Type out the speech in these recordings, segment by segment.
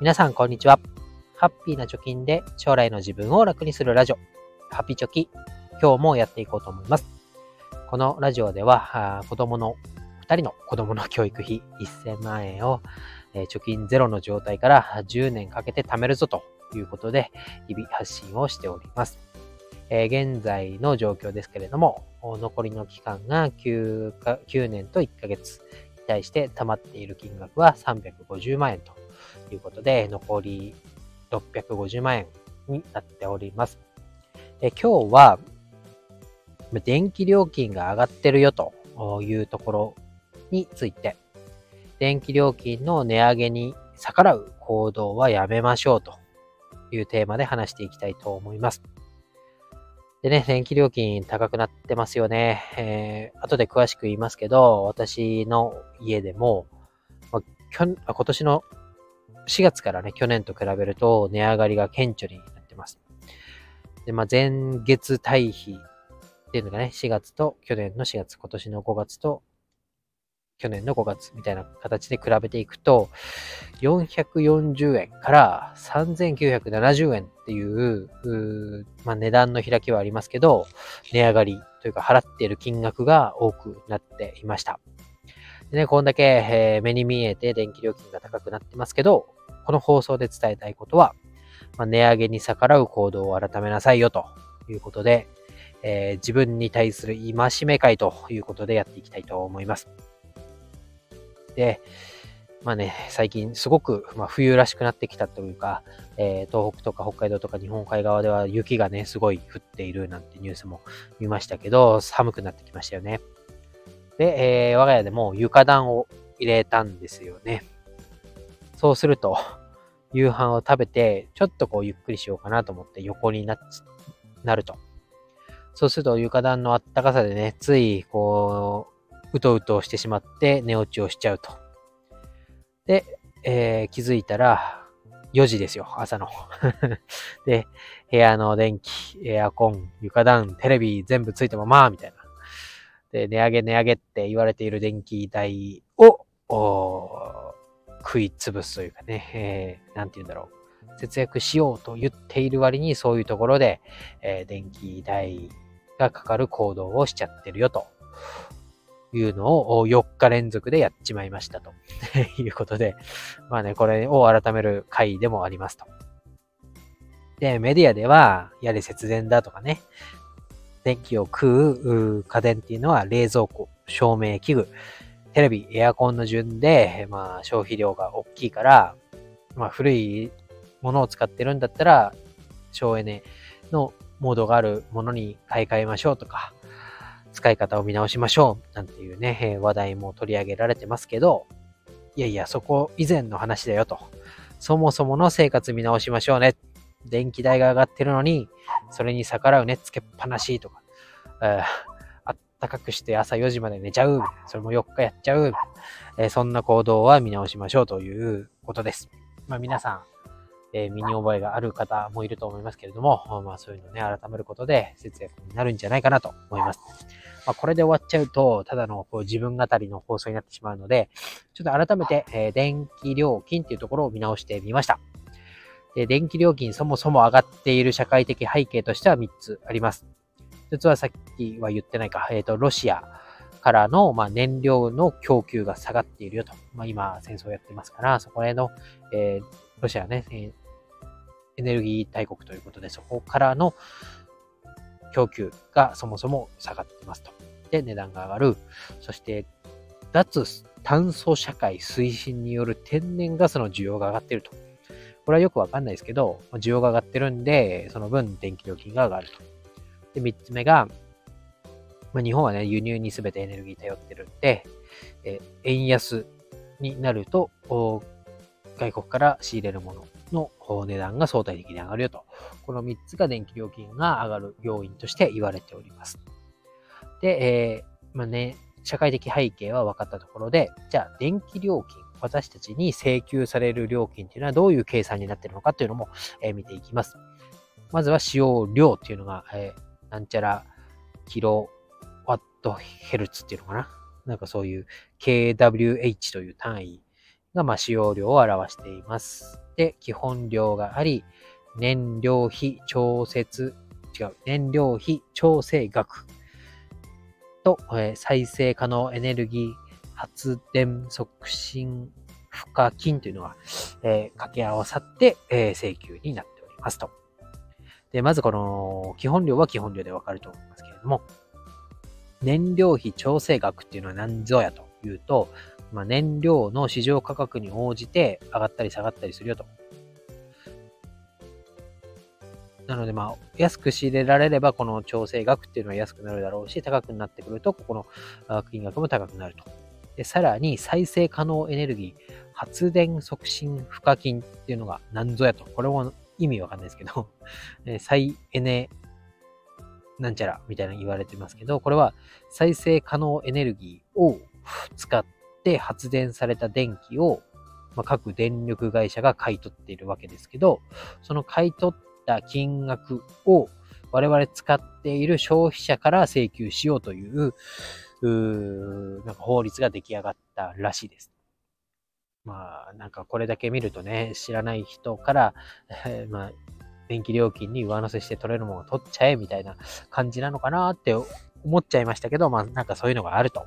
皆さん、こんにちは。ハッピーな貯金で将来の自分を楽にするラジオ、ハッピーチョキ、今日もやっていこうと思います。このラジオでは、子供の、2人の子供の教育費1000万円を、え貯金ゼロの状態から10年かけて貯めるぞということで、日々発信をしております。えー、現在の状況ですけれども、残りの期間が 9, か9年と1ヶ月に対して貯まっている金額は350万円ということで、残り650万円になっております。え今日は、電気料金が上がってるよというところについて、電気料金の値上げに逆らう行動はやめましょうというテーマで話していきたいと思います。でね、電気料金高くなってますよね。えー、後で詳しく言いますけど、私の家でも、まあ、今年の4月からね、去年と比べると値上がりが顕著になってます。で、まあ、前月対比っていうのがね、4月と去年の4月、今年の5月と去年の5月みたいな形で比べていくと、440円から3970円っていう、うまあ、値段の開きはありますけど、値上がりというか払っている金額が多くなっていました。でね、こんだけ、えー、目に見えて電気料金が高くなってますけど、この放送で伝えたいことは、まあ、値上げに逆らう行動を改めなさいよということで、えー、自分に対する戒め会ということでやっていきたいと思います。で、まあね、最近すごく、まあ、冬らしくなってきたというか、えー、東北とか北海道とか日本海側では雪がね、すごい降っているなんてニュースも見ましたけど、寒くなってきましたよね。で、えー、我が家でも床暖を入れたんですよね。そうすると、夕飯を食べて、ちょっとこうゆっくりしようかなと思って横になっなると。そうすると床暖のあったかさでね、ついこう、うとうとしてしまって寝落ちをしちゃうと。で、えー、気づいたら、4時ですよ、朝の。で、部屋の電気、エアコン、床暖、テレビ全部ついたまま、みたいな。で、値上げ値上げって言われている電気代を、食い潰すというかね、えー、て言うんだろう。節約しようと言っている割にそういうところで、えー、電気代がかかる行動をしちゃってるよというのを4日連続でやっちまいましたと いうことで、まあね、これを改める回でもありますと。で、メディアでは、やれ節電だとかね、電気を食う家電っていうのは冷蔵庫、照明器具、テレビ、エアコンの順で、まあ、消費量が大きいから、まあ、古いものを使ってるんだったら、省エネのモードがあるものに買い替えましょうとか、使い方を見直しましょうなんていうね、話題も取り上げられてますけど、いやいや、そこ以前の話だよと。そもそもの生活見直しましょうね。電気代が上がってるのに、それに逆らうね、つけっぱなしとか、えー、あったかくして朝4時まで寝ちゃう。それも4日やっちゃう。えー、そんな行動は見直しましょうということです。まあ皆さん、えー、身に覚えがある方もいると思いますけれども、まあそういうのね、改めることで節約になるんじゃないかなと思います。まあこれで終わっちゃうと、ただのこう自分語りの放送になってしまうので、ちょっと改めて、えー、電気料金っていうところを見直してみました。で、電気料金そもそも上がっている社会的背景としては3つあります。1つはさっきは言ってないか、えっ、ー、と、ロシアからの、まあ、燃料の供給が下がっているよと。まあ、今、戦争やってますから、そこへの、えー、ロシアね、えー、エネルギー大国ということで、そこからの供給がそもそも下がってますと。で、値段が上がる。そして、脱炭素社会推進による天然ガスの需要が上がっていると。これはよくわかんないですけど、需要が上がってるんで、その分電気料金が上がると。で、三つ目が、まあ、日本はね、輸入にすべてエネルギー頼ってるんで、え円安になると、外国から仕入れるものの値段が相対的に上がるよと。この3つが電気料金が上がる要因として言われております。で、えー、まあね、社会的背景は分かったところで、じゃあ電気料金私たちに請求される料金っていうのはどういう計算になっているのかっていうのも、えー、見ていきます。まずは使用量っていうのが、えー、なんちゃらキロワットヘルツっていうのかな？なんかそういう kWh という単位が、ま、使用量を表しています。で、基本量があり、燃料費調節、違う、燃料費調整額と、えー、再生可能エネルギー発電促進賦課金というのが、えー、掛け合わさって、えー、請求になっておりますと。で、まずこの基本料は基本料でわかると思いますけれども、燃料費調整額っていうのは何ぞやというと、まあ、燃料の市場価格に応じて上がったり下がったりするよと。なので、まあ、安く仕入れられれば、この調整額っていうのは安くなるだろうし、高くなってくると、ここの金額も高くなると。で、さらに、再生可能エネルギー、発電促進賦課金っていうのが何ぞやと。これも意味わかんないですけど、再エネなんちゃらみたいな言われてますけど、これは再生可能エネルギーを使って発電された電気を、ま、各電力会社が買い取っているわけですけど、その買い取った金額を我々使っている消費者から請求しようという、うなんか法律が出来上がったらしいです。まあ、なんかこれだけ見るとね、知らない人から、まあ、電気料金に上乗せして取れるものを取っちゃえみたいな感じなのかなって思っちゃいましたけど、まあなんかそういうのがあると。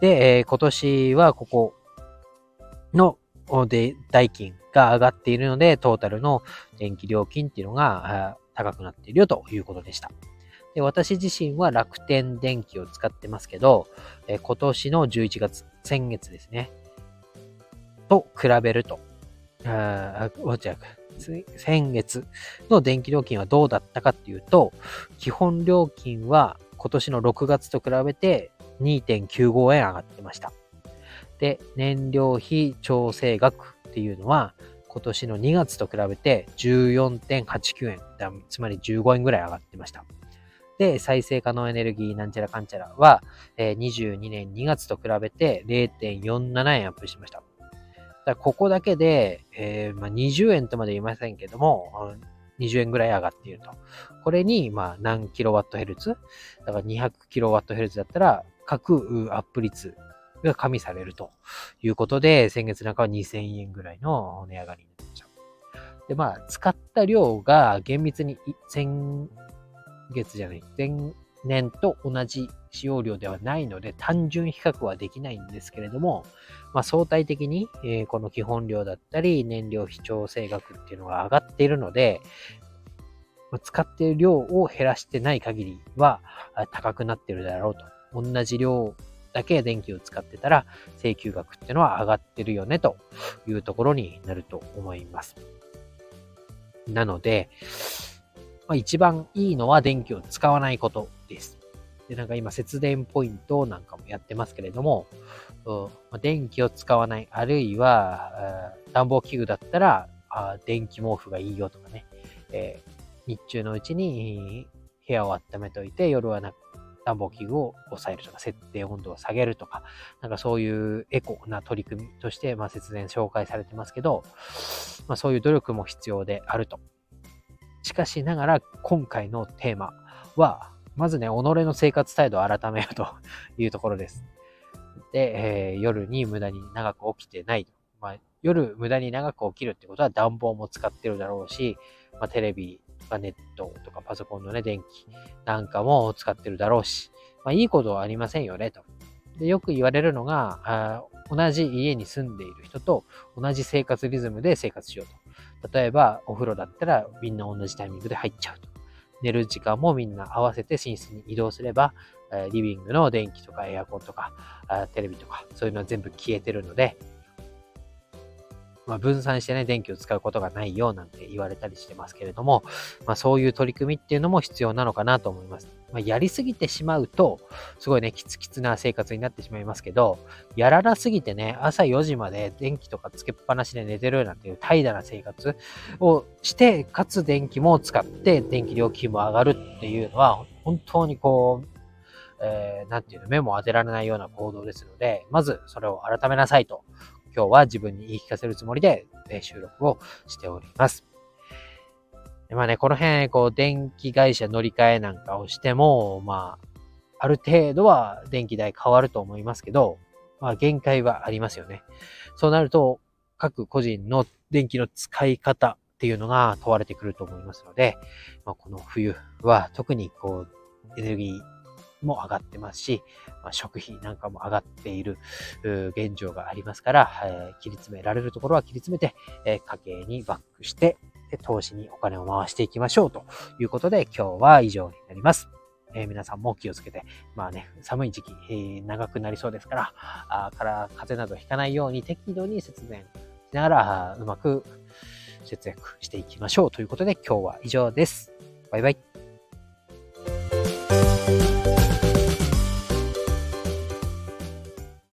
で、えー、今年はここので代金が上がっているので、トータルの電気料金っていうのが高くなっているよということでした。で私自身は楽天電気を使ってますけど、え、今年の11月、先月ですね、と比べると、あ、あ、先月の電気料金はどうだったかっていうと、基本料金は今年の6月と比べて2.95円上がってました。で、燃料費調整額っていうのは今年の2月と比べて14.89円、つまり15円ぐらい上がってました。で、再生可能エネルギーなんちゃらかんちゃらは、22年2月と比べて0.47円アップしました。だここだけで、えー、まあ、20円とまで言いませんけども、20円ぐらい上がっていると。これに、まあ、何キロワットヘルツ？だから200キロワットヘルツだったら、各アップ率が加味されるということで、先月なんかは2000円ぐらいの値上がりになっちゃう。で、まあ、使った量が厳密に先月じゃない、前年と同じ使用量ではないので、単純比較はできないんですけれども、まあ、相対的に、えー、この基本量だったり、燃料費調整額っていうのが上がっているので、ま、使っている量を減らしてない限りは高くなっているだろうと。同じ量だけ電気を使ってたら請求額っていうのは上がってるよねというところになると思います。なので、まあ、一番いいのは電気を使わないことです。で、なんか今節電ポイントなんかもやってますけれども、電気を使わない、あるいは暖房器具だったら電気毛布がいいよとかね、えー、日中のうちに部屋を温めておいて、夜はな暖房器具を抑えるとか、設定温度を下げるとか、なんかそういうエコな取り組みとして、まあ、節電紹介されてますけど、まあ、そういう努力も必要であると。しかしながら、今回のテーマは、まずね、己の生活態度を改めようと いうところです。で、えー、夜に無駄に長く起きてないまあ、夜無駄に長く起きるってことは暖房も使ってるだろうし、まあ、テレビとかネットとかパソコンのね、電気なんかも使ってるだろうし、まあ、いいことはありませんよね、と。でよく言われるのがあ、同じ家に住んでいる人と同じ生活リズムで生活しようと。例えば、お風呂だったらみんな同じタイミングで入っちゃうと。寝る時間もみんな合わせて寝室に移動すれば、リビングの電気とかエアコンとか、テレビとか、そういうのは全部消えてるので、まあ、分散してね、電気を使うことがないよなんて言われたりしてますけれども、まあ、そういう取り組みっていうのも必要なのかなと思います。まあ、やりすぎてしまうと、すごいね、キツキツな生活になってしまいますけど、やらなすぎてね、朝4時まで電気とかつけっぱなしで寝てるなんていう怠惰な生活をして、かつ電気も使って電気料金も上がるっていうのは、本当にこう、えー、なんていうの、目も当てられないような行動ですので、まずそれを改めなさいと今日は自分に言い聞かせるつもりで、え収録をしております。まあね、この辺、こう、電気会社乗り換えなんかをしても、まあ、ある程度は電気代変わると思いますけど、まあ、限界はありますよね。そうなると、各個人の電気の使い方っていうのが問われてくると思いますので、まあ、この冬は特にこう、エネルギーも上がってますし、まあ、食費なんかも上がっている現状がありますから、えー、切り詰められるところは切り詰めて、えー、家計にバックして、投資にお金を回していきましょうということで今日は以上になります。えー、皆さんも気をつけて、まあね、寒い時期、えー、長くなりそうですから、あから風邪などひかないように適度に節電しながら、うまく節約していきましょうということで今日は以上です。バイバイ。